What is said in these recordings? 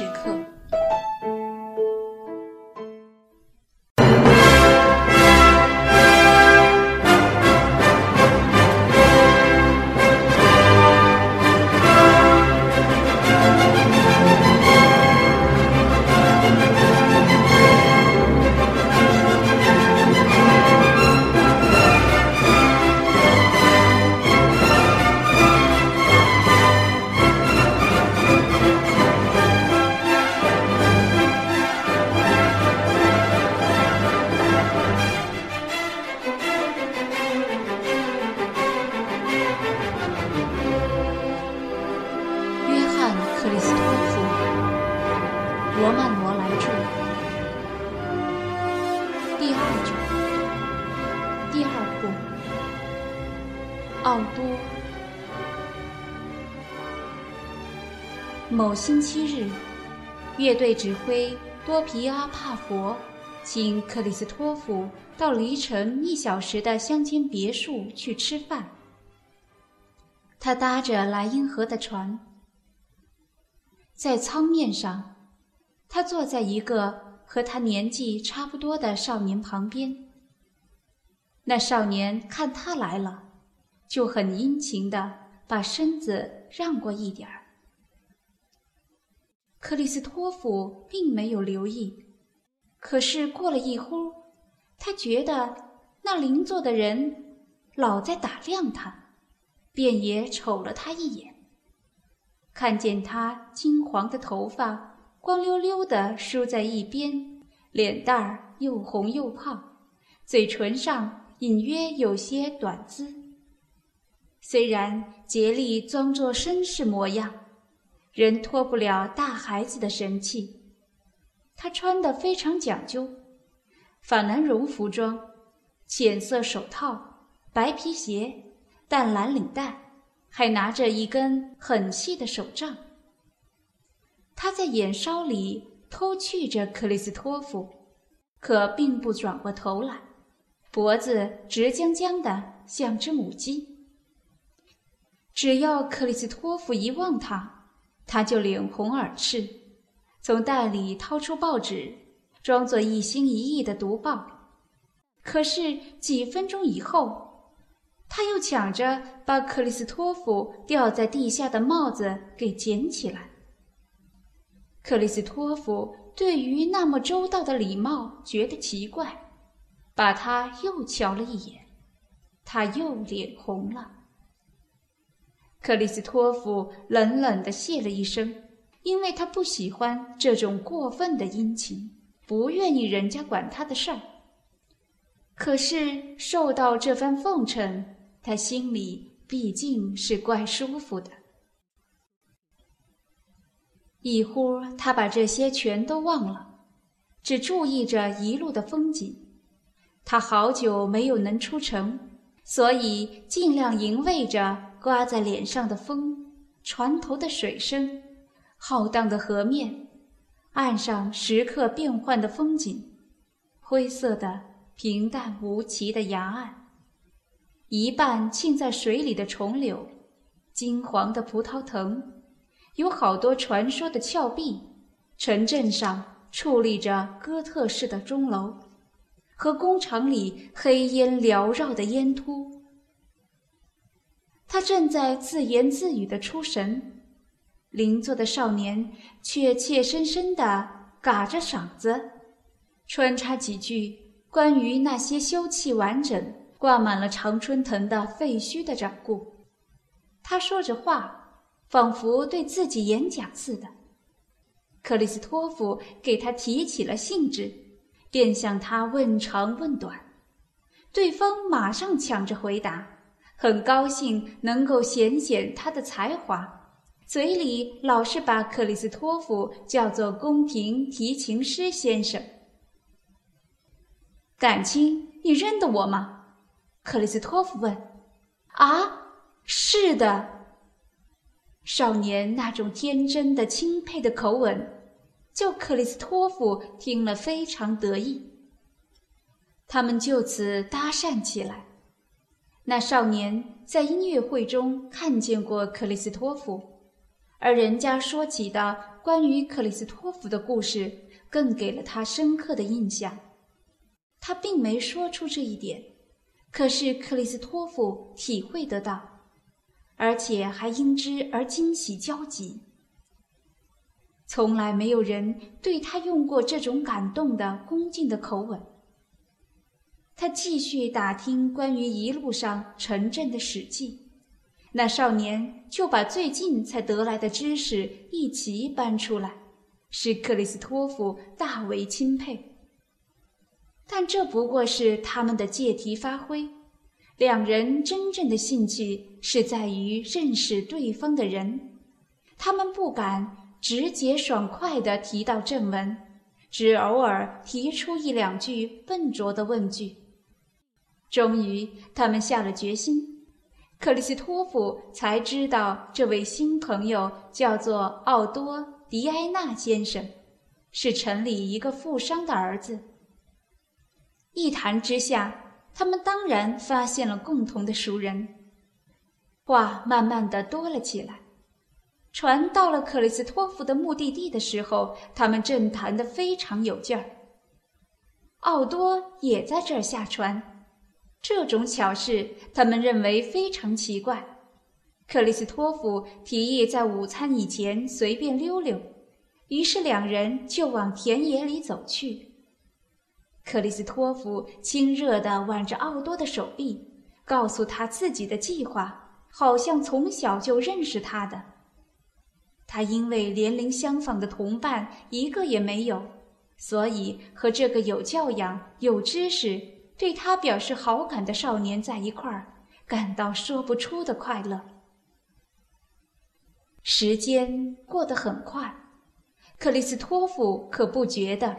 时刻。奥多。某星期日，乐队指挥多皮阿帕佛请克里斯托弗到离城一小时的乡间别墅去吃饭。他搭着莱茵河的船。在舱面上，他坐在一个和他年纪差不多的少年旁边。那少年看他来了，就很殷勤地把身子让过一点儿。克里斯托弗并没有留意，可是过了一会儿，他觉得那邻座的人老在打量他，便也瞅了他一眼。看见他金黄的头发光溜溜的梳在一边，脸蛋儿又红又胖，嘴唇上隐约有些短姿。虽然竭力装作绅士模样，仍脱不了大孩子的神气。他穿得非常讲究，法兰绒服装，浅色手套，白皮鞋，淡蓝领带。还拿着一根很细的手杖。他在眼梢里偷觑着克里斯托夫，可并不转过头来，脖子直僵僵的，像只母鸡。只要克里斯托弗一望他，他就脸红耳赤，从袋里掏出报纸，装作一心一意的读报。可是几分钟以后，他又抢着把克里斯托弗掉在地下的帽子给捡起来。克里斯托弗对于那么周到的礼貌觉得奇怪，把他又瞧了一眼，他又脸红了。克里斯托弗冷冷地谢了一声，因为他不喜欢这种过分的殷勤，不愿意人家管他的事儿。可是受到这番奉承。他心里毕竟是怪舒服的。一忽，他把这些全都忘了，只注意着一路的风景。他好久没有能出城，所以尽量迎卫着刮在脸上的风、船头的水声、浩荡的河面、岸上时刻变换的风景、灰色的、平淡无奇的崖岸。一半浸在水里的重柳，金黄的葡萄藤，有好多传说的峭壁。城镇上矗立着哥特式的钟楼，和工厂里黑烟缭绕的烟突。他正在自言自语的出神，邻座的少年却怯生生地嘎着嗓子，穿插几句关于那些修葺完整。挂满了常春藤的废墟的掌故，他说着话，仿佛对自己演讲似的。克里斯托弗给他提起了兴致，便向他问长问短，对方马上抢着回答，很高兴能够显显他的才华，嘴里老是把克里斯托夫叫做宫廷提琴师先生。感情，你认得我吗？克里斯托夫问：“啊，是的。”少年那种天真的、钦佩的口吻，叫克里斯托夫听了非常得意。他们就此搭讪起来。那少年在音乐会中看见过克里斯托弗，而人家说起的关于克里斯托弗的故事，更给了他深刻的印象。他并没说出这一点，可是克里斯托弗体会得到，而且还因之而惊喜交集。从来没有人对他用过这种感动的恭敬的口吻。他继续打听关于一路上城镇的史记。那少年就把最近才得来的知识一齐搬出来，使克里斯托夫大为钦佩。但这不过是他们的借题发挥，两人真正的兴趣是在于认识对方的人。他们不敢直接爽快地提到正文，只偶尔提出一两句笨拙的问句。终于，他们下了决心。克里斯托弗才知道，这位新朋友叫做奥多·迪埃纳先生，是城里一个富商的儿子。一谈之下，他们当然发现了共同的熟人。话慢慢的多了起来。船到了克里斯托夫的目的地的时候，他们正谈得非常有劲儿。奥多也在这儿下船。这种巧事，他们认为非常奇怪。克里斯托夫提议在午餐以前随便溜溜，于是两人就往田野里走去。克里斯托夫亲热地挽着奥多的手臂，告诉他自己的计划，好像从小就认识他的。他因为年龄相仿的同伴一个也没有，所以和这个有教养、有知识。对他表示好感的少年在一块儿，感到说不出的快乐。时间过得很快，克里斯托弗可不觉得。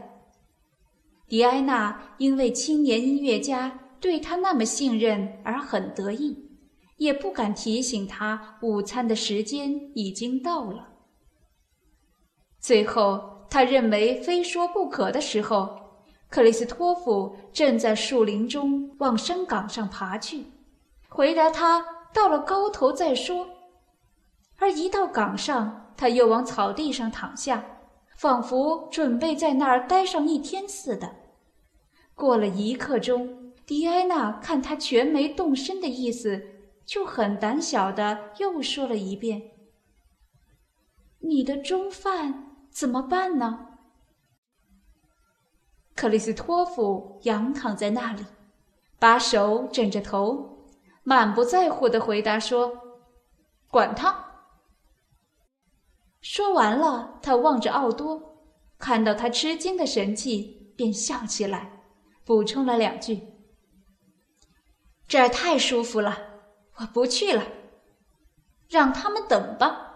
迪埃娜因为青年音乐家对他那么信任而很得意，也不敢提醒他午餐的时间已经到了。最后，他认为非说不可的时候。克里斯托夫正在树林中往山岗上爬去，回答他到了高头再说。而一到岗上，他又往草地上躺下，仿佛准备在那儿待上一天似的。过了一刻钟，迪埃娜看他全没动身的意思，就很胆小的又说了一遍：“你的中饭怎么办呢？”克里斯托夫仰躺在那里，把手枕着头，满不在乎的回答说：“管他。”说完了，他望着奥多，看到他吃惊的神气，便笑起来，补充了两句：“这儿太舒服了，我不去了，让他们等吧。”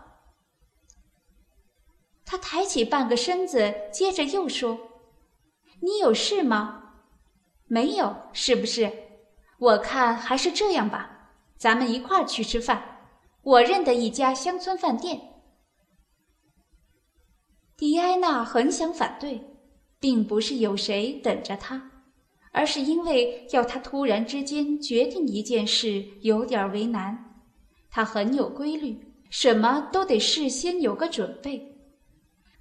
他抬起半个身子，接着又说。你有事吗？没有，是不是？我看还是这样吧，咱们一块儿去吃饭。我认得一家乡村饭店。迪埃娜很想反对，并不是有谁等着她，而是因为要她突然之间决定一件事有点为难。她很有规律，什么都得事先有个准备。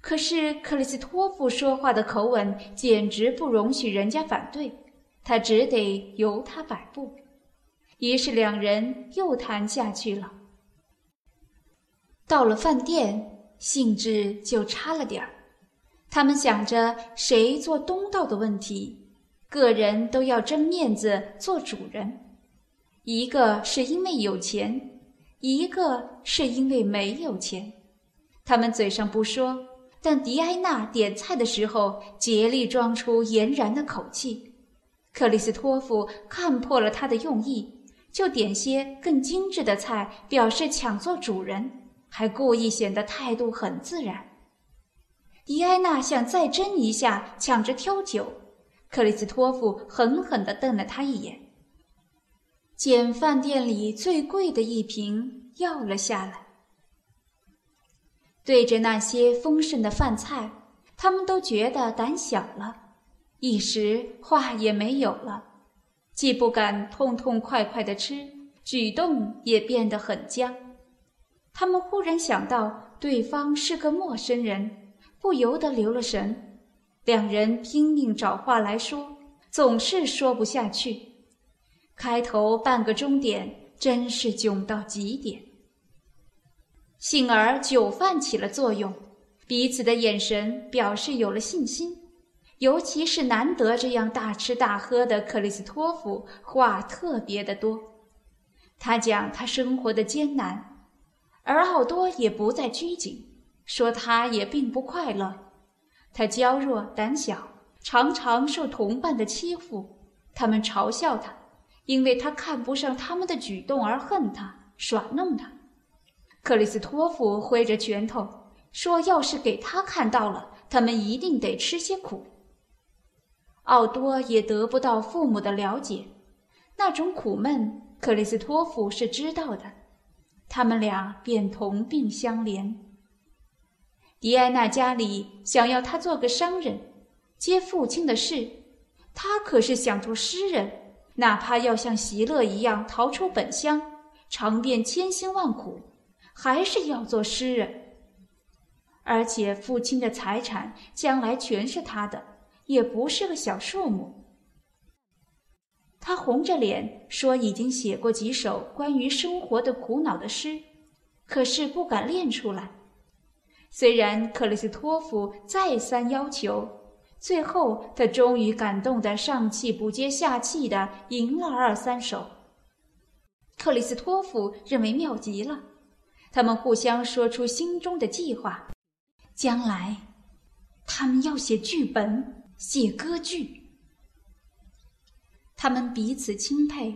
可是克里斯托弗说话的口吻简直不容许人家反对，他只得由他摆布。于是两人又谈下去了。到了饭店，兴致就差了点儿。他们想着谁做东道的问题，个人都要争面子做主人。一个是因为有钱，一个是因为没有钱。他们嘴上不说。但迪埃娜点菜的时候竭力装出俨然的口气，克里斯托弗看破了他的用意，就点些更精致的菜，表示抢做主人，还故意显得态度很自然。迪埃娜想再争一下，抢着挑酒，克里斯托弗狠狠地瞪了他一眼，捡饭店里最贵的一瓶要了下来。对着那些丰盛的饭菜，他们都觉得胆小了，一时话也没有了，既不敢痛痛快快的吃，举动也变得很僵。他们忽然想到对方是个陌生人，不由得留了神。两人拼命找话来说，总是说不下去。开头半个钟点，真是窘到极点。幸而酒饭起了作用，彼此的眼神表示有了信心。尤其是难得这样大吃大喝的克里斯托夫，话特别的多。他讲他生活的艰难，而奥多也不再拘谨，说他也并不快乐。他娇弱胆小，常常受同伴的欺负，他们嘲笑他，因为他看不上他们的举动而恨他，耍弄他。克里斯托弗挥着拳头说：“要是给他看到了，他们一定得吃些苦。”奥多也得不到父母的了解，那种苦闷，克里斯托弗是知道的。他们俩便同病相怜。迪安娜家里想要他做个商人，接父亲的事，他可是想做诗人，哪怕要像席勒一样逃出本乡，尝遍千辛万苦，还是要做诗人。而且父亲的财产将来全是他的。也不是个小数目。他红着脸说：“已经写过几首关于生活的苦恼的诗，可是不敢练出来。”虽然克里斯托夫再三要求，最后他终于感动得上气不接下气的吟了二三首。克里斯托夫认为妙极了，他们互相说出心中的计划，将来他们要写剧本。写歌剧，他们彼此钦佩。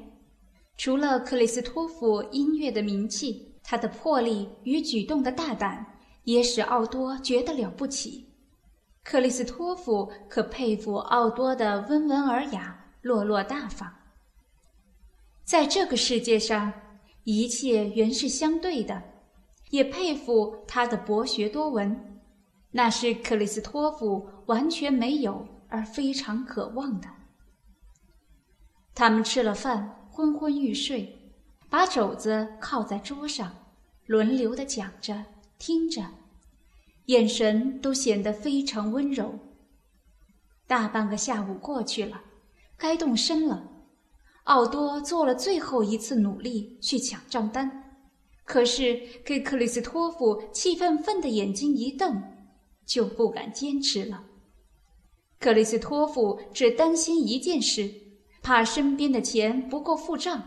除了克里斯托弗音乐的名气，他的魄力与举动的大胆，也使奥多觉得了不起。克里斯托弗可佩服奥多的温文尔雅、落落大方。在这个世界上，一切原是相对的，也佩服他的博学多闻。那是克里斯托弗完全没有而非常渴望的。他们吃了饭，昏昏欲睡，把肘子靠在桌上，轮流的讲着、听着，眼神都显得非常温柔。大半个下午过去了，该动身了。奥多做了最后一次努力去抢账单，可是给克里斯托夫气愤愤的眼睛一瞪。就不敢坚持了。克里斯托夫只担心一件事，怕身边的钱不够付账。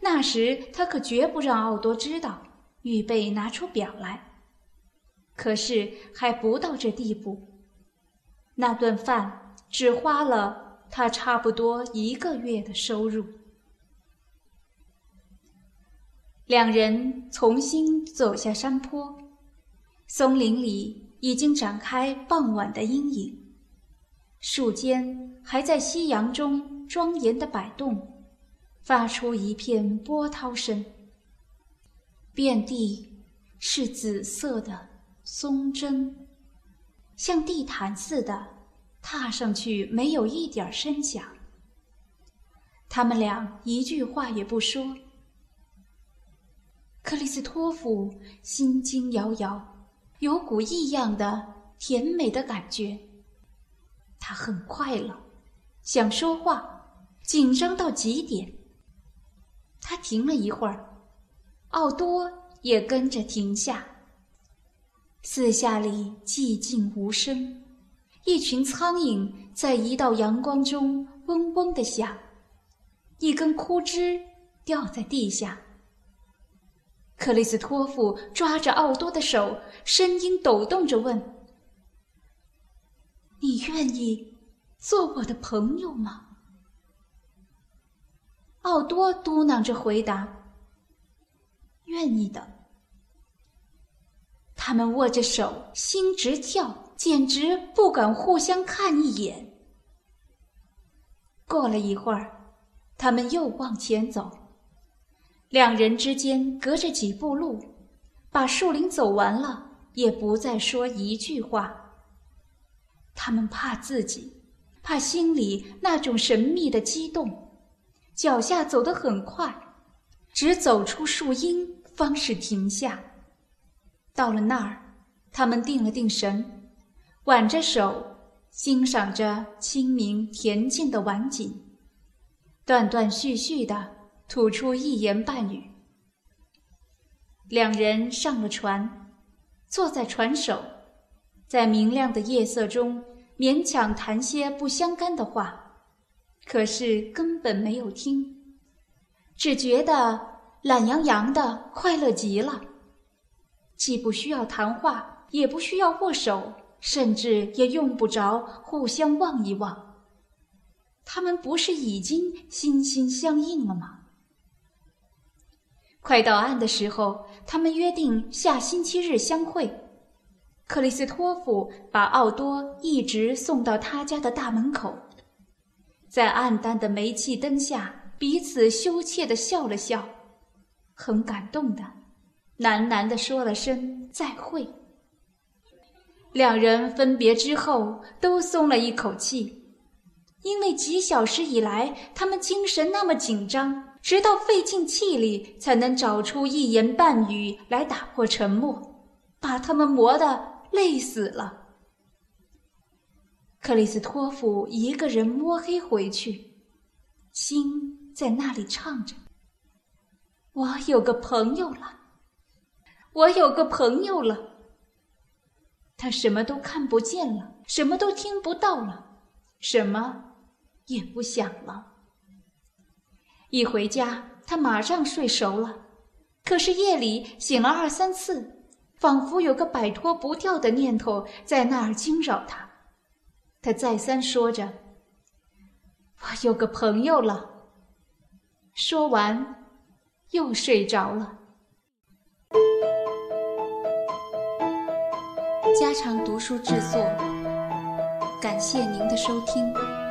那时他可绝不让奥多知道，预备拿出表来。可是还不到这地步，那顿饭只花了他差不多一个月的收入。两人重新走下山坡，松林里。已经展开傍晚的阴影，树间还在夕阳中庄严的摆动，发出一片波涛声。遍地是紫色的松针，像地毯似的，踏上去没有一点声响。他们俩一句话也不说。克里斯托弗心惊摇摇。有股异样的甜美的感觉，他很快乐，想说话，紧张到极点。他停了一会儿，奥多也跟着停下。四下里寂静无声，一群苍蝇在一道阳光中嗡嗡的响，一根枯枝掉在地下。克里斯托夫抓着奥多的手，声音抖动着问：“你愿意做我的朋友吗？”奥多嘟囔着回答：“愿意的。”他们握着手，心直跳，简直不敢互相看一眼。过了一会儿，他们又往前走。两人之间隔着几步路，把树林走完了，也不再说一句话。他们怕自己，怕心里那种神秘的激动，脚下走得很快，只走出树荫方是停下。到了那儿，他们定了定神，挽着手，欣赏着清明恬静的晚景，断断续续的吐出一言半语。两人上了船，坐在船首，在明亮的夜色中勉强谈些不相干的话，可是根本没有听，只觉得懒洋洋的，快乐极了。既不需要谈话，也不需要握手，甚至也用不着互相望一望。他们不是已经心心相印了吗？快到岸的时候，他们约定下星期日相会。克里斯托夫把奥多一直送到他家的大门口，在暗淡的煤气灯下，彼此羞怯地笑了笑，很感动的，喃喃地说了声再会。两人分别之后，都松了一口气，因为几小时以来，他们精神那么紧张。直到费尽气力，才能找出一言半语来打破沉默，把他们磨得累死了。克里斯托弗一个人摸黑回去，心在那里唱着：“我有个朋友了，我有个朋友了。”他什么都看不见了，什么都听不到了，什么也不想了。一回家，他马上睡熟了，可是夜里醒了二三次，仿佛有个摆脱不掉的念头在那儿惊扰他。他再三说着：“我有个朋友了。”说完，又睡着了。家常读书制作，感谢您的收听。